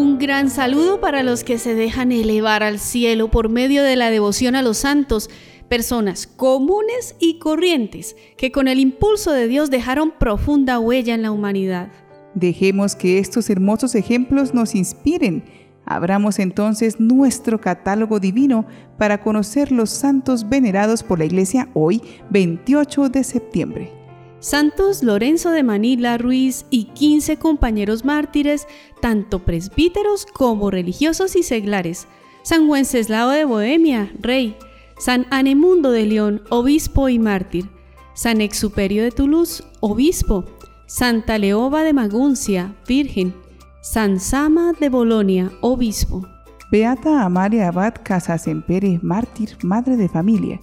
Un gran saludo para los que se dejan elevar al cielo por medio de la devoción a los santos, personas comunes y corrientes que con el impulso de Dios dejaron profunda huella en la humanidad. Dejemos que estos hermosos ejemplos nos inspiren. Abramos entonces nuestro catálogo divino para conocer los santos venerados por la Iglesia hoy, 28 de septiembre. Santos Lorenzo de Manila Ruiz y 15 compañeros mártires, tanto presbíteros como religiosos y seglares. San Wenceslao de Bohemia, rey. San Anemundo de León, obispo y mártir, San Exuperio de Toulouse, obispo, Santa Leoba de Maguncia, virgen, San Sama de Bolonia, obispo. Beata Amalia Abad Casasempere, mártir, madre de familia.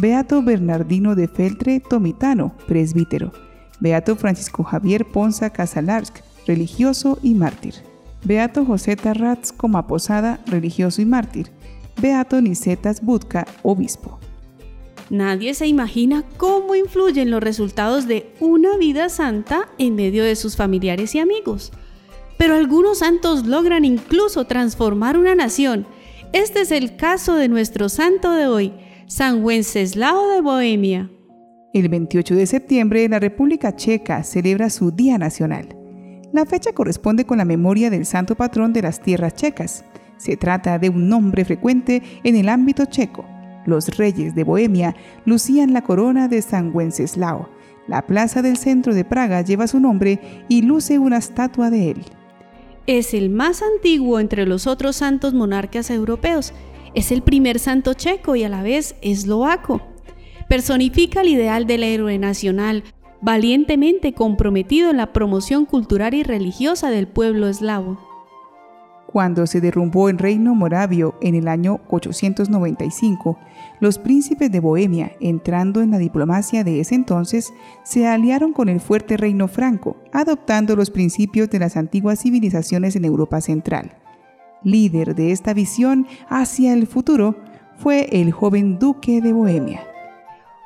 Beato Bernardino de Feltre, tomitano, presbítero. Beato Francisco Javier Ponza Casalarsk, religioso y mártir. Beato José Tarratz Coma Posada, religioso y mártir. Beato Nicetas Budka, obispo. Nadie se imagina cómo influyen los resultados de una vida santa en medio de sus familiares y amigos. Pero algunos santos logran incluso transformar una nación. Este es el caso de nuestro santo de hoy, San Wenceslao de Bohemia. El 28 de septiembre, la República Checa celebra su Día Nacional. La fecha corresponde con la memoria del santo patrón de las tierras checas, se trata de un nombre frecuente en el ámbito checo. Los reyes de Bohemia lucían la corona de San Wenceslao. La plaza del centro de Praga lleva su nombre y luce una estatua de él. Es el más antiguo entre los otros santos monarcas europeos. Es el primer santo checo y a la vez eslovaco. Personifica el ideal del héroe nacional, valientemente comprometido en la promoción cultural y religiosa del pueblo eslavo. Cuando se derrumbó el reino moravio en el año 895, los príncipes de Bohemia, entrando en la diplomacia de ese entonces, se aliaron con el fuerte reino franco, adoptando los principios de las antiguas civilizaciones en Europa Central. Líder de esta visión hacia el futuro fue el joven duque de Bohemia.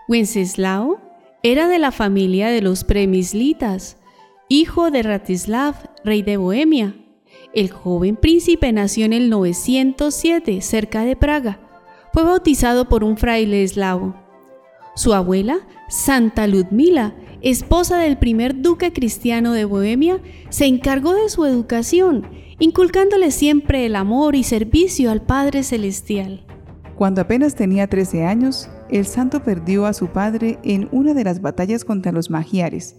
Wenceslao era de la familia de los premislitas, hijo de Ratislav, rey de Bohemia, el joven príncipe nació en el 907, cerca de Praga. Fue bautizado por un fraile eslavo. Su abuela, Santa Ludmila, esposa del primer duque cristiano de Bohemia, se encargó de su educación, inculcándole siempre el amor y servicio al Padre Celestial. Cuando apenas tenía 13 años, el santo perdió a su padre en una de las batallas contra los magiares.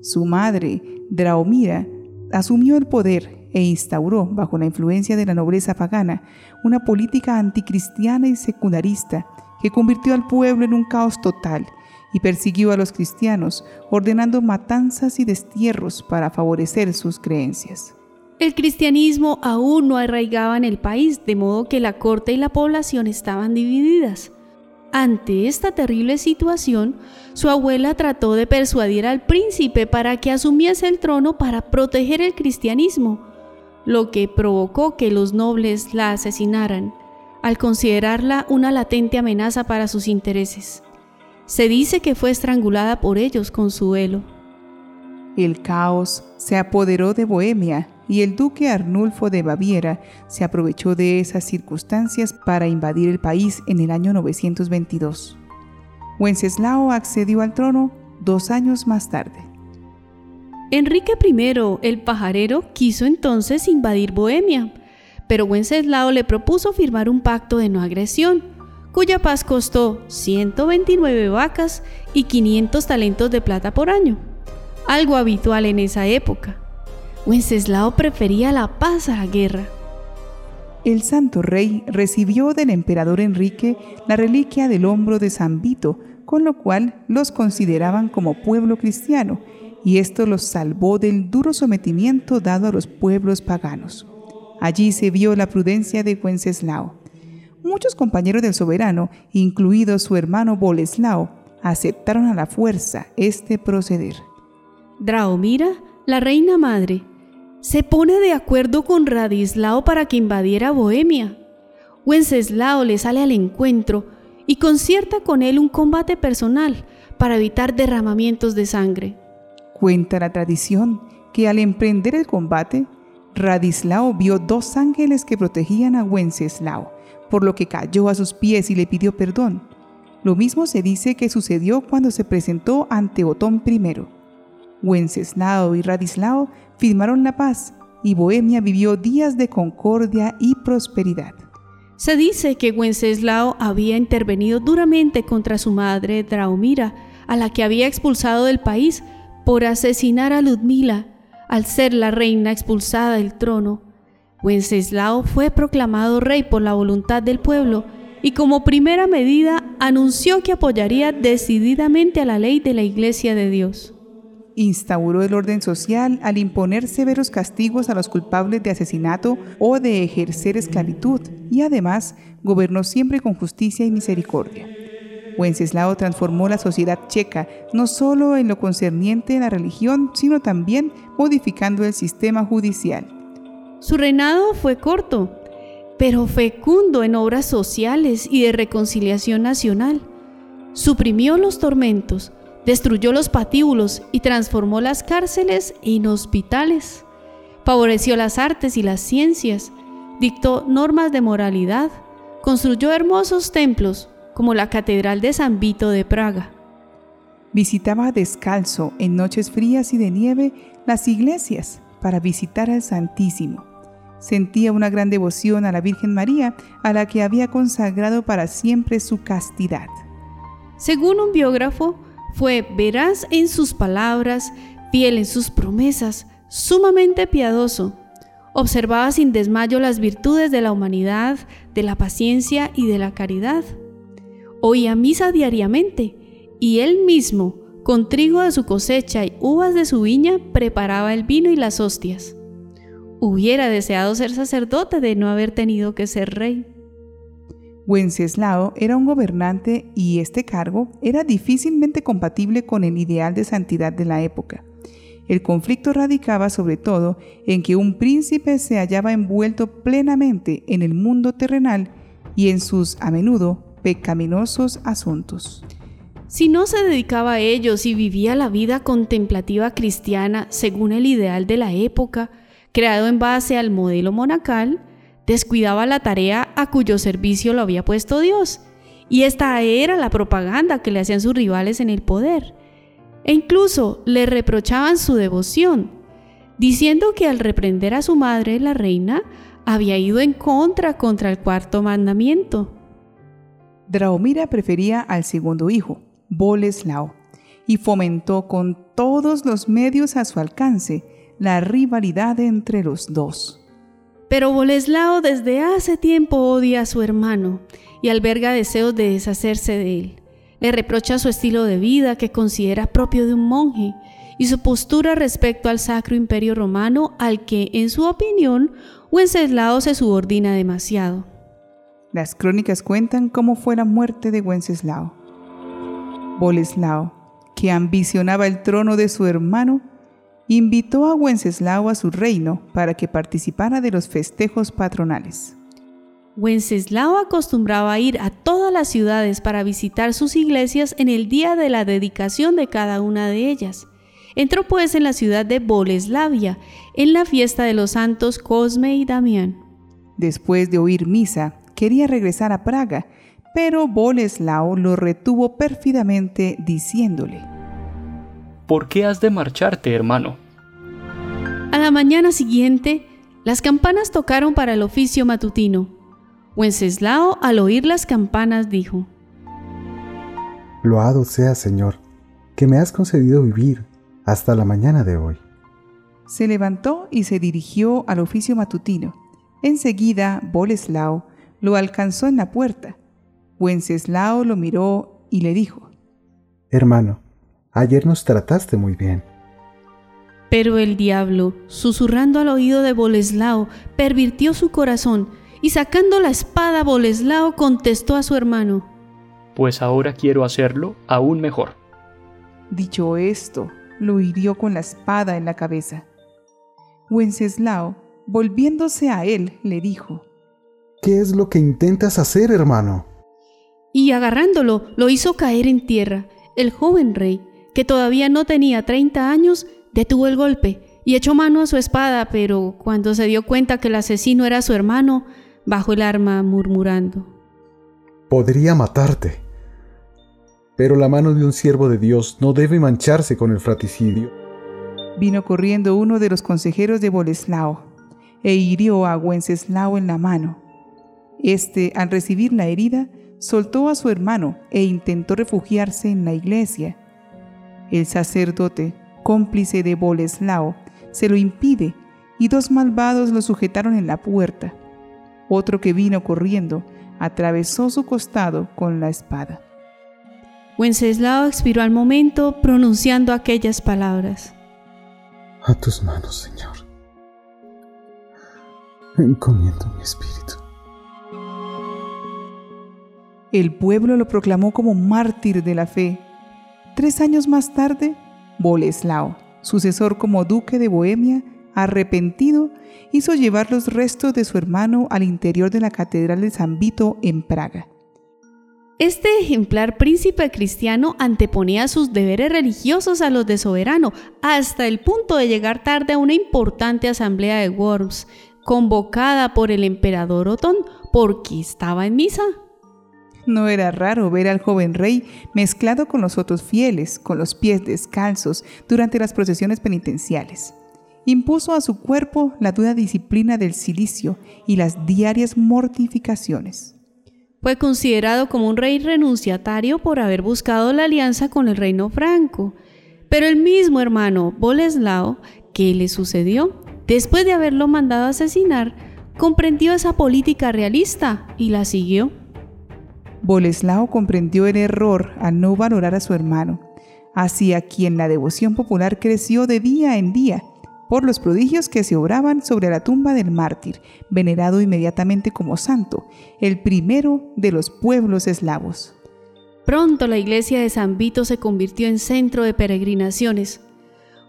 Su madre, Draomira, asumió el poder e instauró, bajo la influencia de la nobleza pagana, una política anticristiana y secundarista que convirtió al pueblo en un caos total y persiguió a los cristianos, ordenando matanzas y destierros para favorecer sus creencias. El cristianismo aún no arraigaba en el país, de modo que la corte y la población estaban divididas. Ante esta terrible situación, su abuela trató de persuadir al príncipe para que asumiese el trono para proteger el cristianismo, lo que provocó que los nobles la asesinaran, al considerarla una latente amenaza para sus intereses. Se dice que fue estrangulada por ellos con su velo. El caos se apoderó de Bohemia y el duque Arnulfo de Baviera se aprovechó de esas circunstancias para invadir el país en el año 922. Wenceslao accedió al trono dos años más tarde. Enrique I, el pajarero, quiso entonces invadir Bohemia, pero Wenceslao le propuso firmar un pacto de no agresión, cuya paz costó 129 vacas y 500 talentos de plata por año, algo habitual en esa época. Wenceslao prefería la paz a la guerra. El santo rey recibió del emperador Enrique la reliquia del hombro de San Vito, con lo cual los consideraban como pueblo cristiano y esto los salvó del duro sometimiento dado a los pueblos paganos. Allí se vio la prudencia de Wenceslao. Muchos compañeros del soberano, incluido su hermano Boleslao, aceptaron a la fuerza este proceder. Draomira, la reina madre, se pone de acuerdo con Radislao para que invadiera Bohemia. Wenceslao le sale al encuentro y concierta con él un combate personal para evitar derramamientos de sangre. Cuenta la tradición que al emprender el combate, Radislao vio dos ángeles que protegían a Wenceslao, por lo que cayó a sus pies y le pidió perdón. Lo mismo se dice que sucedió cuando se presentó ante Otón I. Wenceslao y Radislao firmaron la paz y Bohemia vivió días de concordia y prosperidad. Se dice que Wenceslao había intervenido duramente contra su madre Draumira, a la que había expulsado del país por asesinar a Ludmila, al ser la reina expulsada del trono. Wenceslao fue proclamado rey por la voluntad del pueblo y como primera medida anunció que apoyaría decididamente a la ley de la Iglesia de Dios. Instauró el orden social al imponer severos castigos a los culpables de asesinato o de ejercer esclavitud y además gobernó siempre con justicia y misericordia. Wenceslao transformó la sociedad checa no solo en lo concerniente a la religión, sino también modificando el sistema judicial. Su reinado fue corto, pero fecundo en obras sociales y de reconciliación nacional. Suprimió los tormentos, destruyó los patíbulos y transformó las cárceles en hospitales. Favoreció las artes y las ciencias, dictó normas de moralidad, construyó hermosos templos como la Catedral de San Vito de Praga. Visitaba descalzo en noches frías y de nieve las iglesias para visitar al Santísimo. Sentía una gran devoción a la Virgen María, a la que había consagrado para siempre su castidad. Según un biógrafo, fue veraz en sus palabras, fiel en sus promesas, sumamente piadoso. Observaba sin desmayo las virtudes de la humanidad, de la paciencia y de la caridad. Oía misa diariamente y él mismo, con trigo de su cosecha y uvas de su viña, preparaba el vino y las hostias. Hubiera deseado ser sacerdote de no haber tenido que ser rey. Wenceslao era un gobernante y este cargo era difícilmente compatible con el ideal de santidad de la época. El conflicto radicaba sobre todo en que un príncipe se hallaba envuelto plenamente en el mundo terrenal y en sus, a menudo, pecaminosos asuntos. Si no se dedicaba a ellos y vivía la vida contemplativa cristiana según el ideal de la época, creado en base al modelo monacal, descuidaba la tarea a cuyo servicio lo había puesto Dios. Y esta era la propaganda que le hacían sus rivales en el poder. E incluso le reprochaban su devoción, diciendo que al reprender a su madre, la reina, había ido en contra contra el cuarto mandamiento. Draomira prefería al segundo hijo, Boleslao, y fomentó con todos los medios a su alcance la rivalidad entre los dos. Pero Boleslao desde hace tiempo odia a su hermano y alberga deseos de deshacerse de él. Le reprocha su estilo de vida que considera propio de un monje y su postura respecto al Sacro Imperio Romano al que, en su opinión, Wenceslao se subordina demasiado. Las crónicas cuentan cómo fue la muerte de Wenceslao. Boleslao, que ambicionaba el trono de su hermano, invitó a Wenceslao a su reino para que participara de los festejos patronales. Wenceslao acostumbraba a ir a todas las ciudades para visitar sus iglesias en el día de la dedicación de cada una de ellas. Entró pues en la ciudad de Boleslavia, en la fiesta de los santos Cosme y Damián. Después de oír misa, quería regresar a Praga, pero Boleslao lo retuvo pérfidamente diciéndole, ¿por qué has de marcharte, hermano? A la mañana siguiente, las campanas tocaron para el oficio matutino. Wenceslao, al oír las campanas, dijo, Loado sea, Señor, que me has concedido vivir hasta la mañana de hoy. Se levantó y se dirigió al oficio matutino. Enseguida, Boleslao lo alcanzó en la puerta. Wenceslao lo miró y le dijo, Hermano, Ayer nos trataste muy bien. Pero el diablo, susurrando al oído de Boleslao, pervirtió su corazón y sacando la espada Boleslao contestó a su hermano. Pues ahora quiero hacerlo aún mejor. Dicho esto, lo hirió con la espada en la cabeza. Wenceslao, volviéndose a él, le dijo, ¿Qué es lo que intentas hacer, hermano? Y agarrándolo, lo hizo caer en tierra. El joven rey, que todavía no tenía 30 años, detuvo el golpe y echó mano a su espada, pero cuando se dio cuenta que el asesino era su hermano, bajó el arma murmurando. Podría matarte, pero la mano de un siervo de Dios no debe mancharse con el fratricidio. Vino corriendo uno de los consejeros de Boleslao e hirió a Wenceslao en la mano. Este, al recibir la herida, soltó a su hermano e intentó refugiarse en la iglesia. El sacerdote, cómplice de Boleslao, se lo impide y dos malvados lo sujetaron en la puerta. Otro que vino corriendo atravesó su costado con la espada. Wenceslao expiró al momento pronunciando aquellas palabras. A tus manos, Señor. Encomiendo mi espíritu. El pueblo lo proclamó como mártir de la fe. Tres años más tarde, Boleslao, sucesor como duque de Bohemia, arrepentido, hizo llevar los restos de su hermano al interior de la Catedral de San Vito en Praga. Este ejemplar príncipe cristiano anteponía sus deberes religiosos a los de soberano, hasta el punto de llegar tarde a una importante asamblea de Worms, convocada por el emperador Otón, porque estaba en misa. No era raro ver al joven rey mezclado con los otros fieles, con los pies descalzos, durante las procesiones penitenciales. Impuso a su cuerpo la dura disciplina del silicio y las diarias mortificaciones. Fue considerado como un rey renunciatario por haber buscado la alianza con el reino franco, pero el mismo hermano Boleslao, que le sucedió, después de haberlo mandado asesinar, comprendió esa política realista y la siguió. Boleslao comprendió el error al no valorar a su hermano, hacia quien la devoción popular creció de día en día por los prodigios que se obraban sobre la tumba del mártir, venerado inmediatamente como santo, el primero de los pueblos eslavos. Pronto la iglesia de San Vito se convirtió en centro de peregrinaciones.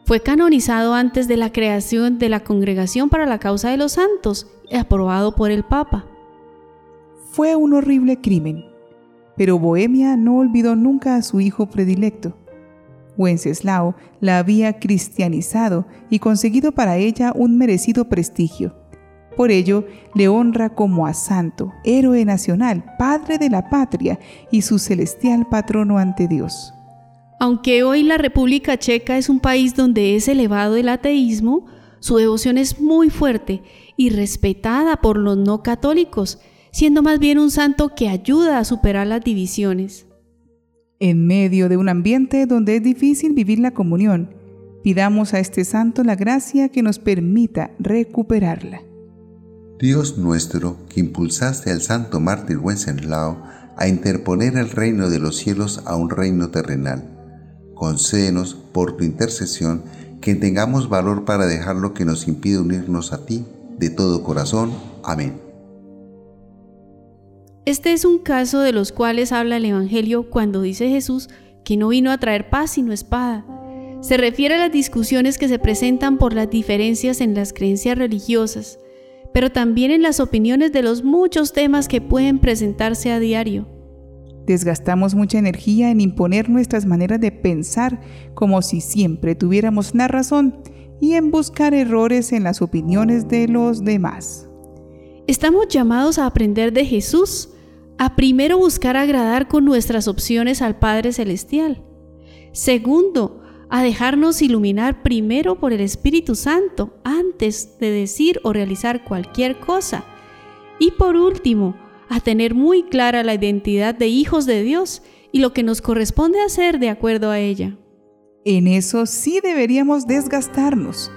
Fue canonizado antes de la creación de la Congregación para la Causa de los Santos, aprobado por el Papa. Fue un horrible crimen, pero Bohemia no olvidó nunca a su hijo predilecto. Wenceslao la había cristianizado y conseguido para ella un merecido prestigio. Por ello, le honra como a santo, héroe nacional, padre de la patria y su celestial patrono ante Dios. Aunque hoy la República Checa es un país donde es elevado el ateísmo, su devoción es muy fuerte y respetada por los no católicos, siendo más bien un santo que ayuda a superar las divisiones. En medio de un ambiente donde es difícil vivir la comunión, pidamos a este santo la gracia que nos permita recuperarla. Dios nuestro, que impulsaste al santo mártir Wenceslao a interponer el reino de los cielos a un reino terrenal, concédenos por tu intercesión que tengamos valor para dejar lo que nos impide unirnos a ti de todo corazón. Amén. Este es un caso de los cuales habla el Evangelio cuando dice Jesús que no vino a traer paz sino espada. Se refiere a las discusiones que se presentan por las diferencias en las creencias religiosas, pero también en las opiniones de los muchos temas que pueden presentarse a diario. Desgastamos mucha energía en imponer nuestras maneras de pensar como si siempre tuviéramos la razón y en buscar errores en las opiniones de los demás. Estamos llamados a aprender de Jesús, a primero buscar agradar con nuestras opciones al Padre Celestial. Segundo, a dejarnos iluminar primero por el Espíritu Santo antes de decir o realizar cualquier cosa. Y por último, a tener muy clara la identidad de hijos de Dios y lo que nos corresponde hacer de acuerdo a ella. En eso sí deberíamos desgastarnos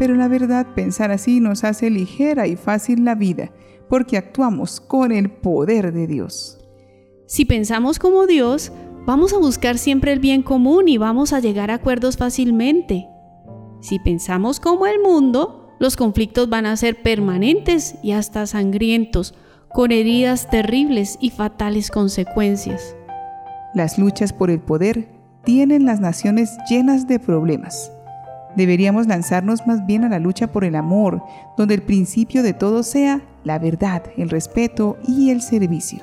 pero la verdad pensar así nos hace ligera y fácil la vida, porque actuamos con el poder de Dios. Si pensamos como Dios, vamos a buscar siempre el bien común y vamos a llegar a acuerdos fácilmente. Si pensamos como el mundo, los conflictos van a ser permanentes y hasta sangrientos, con heridas terribles y fatales consecuencias. Las luchas por el poder tienen las naciones llenas de problemas. Deberíamos lanzarnos más bien a la lucha por el amor, donde el principio de todo sea la verdad, el respeto y el servicio.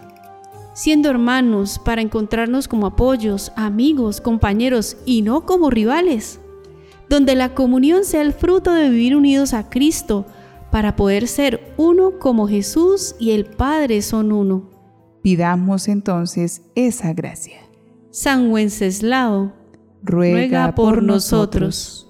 Siendo hermanos, para encontrarnos como apoyos, amigos, compañeros y no como rivales. Donde la comunión sea el fruto de vivir unidos a Cristo, para poder ser uno como Jesús y el Padre son uno. Pidamos entonces esa gracia. San Wenceslao, ruega, por, nosotros.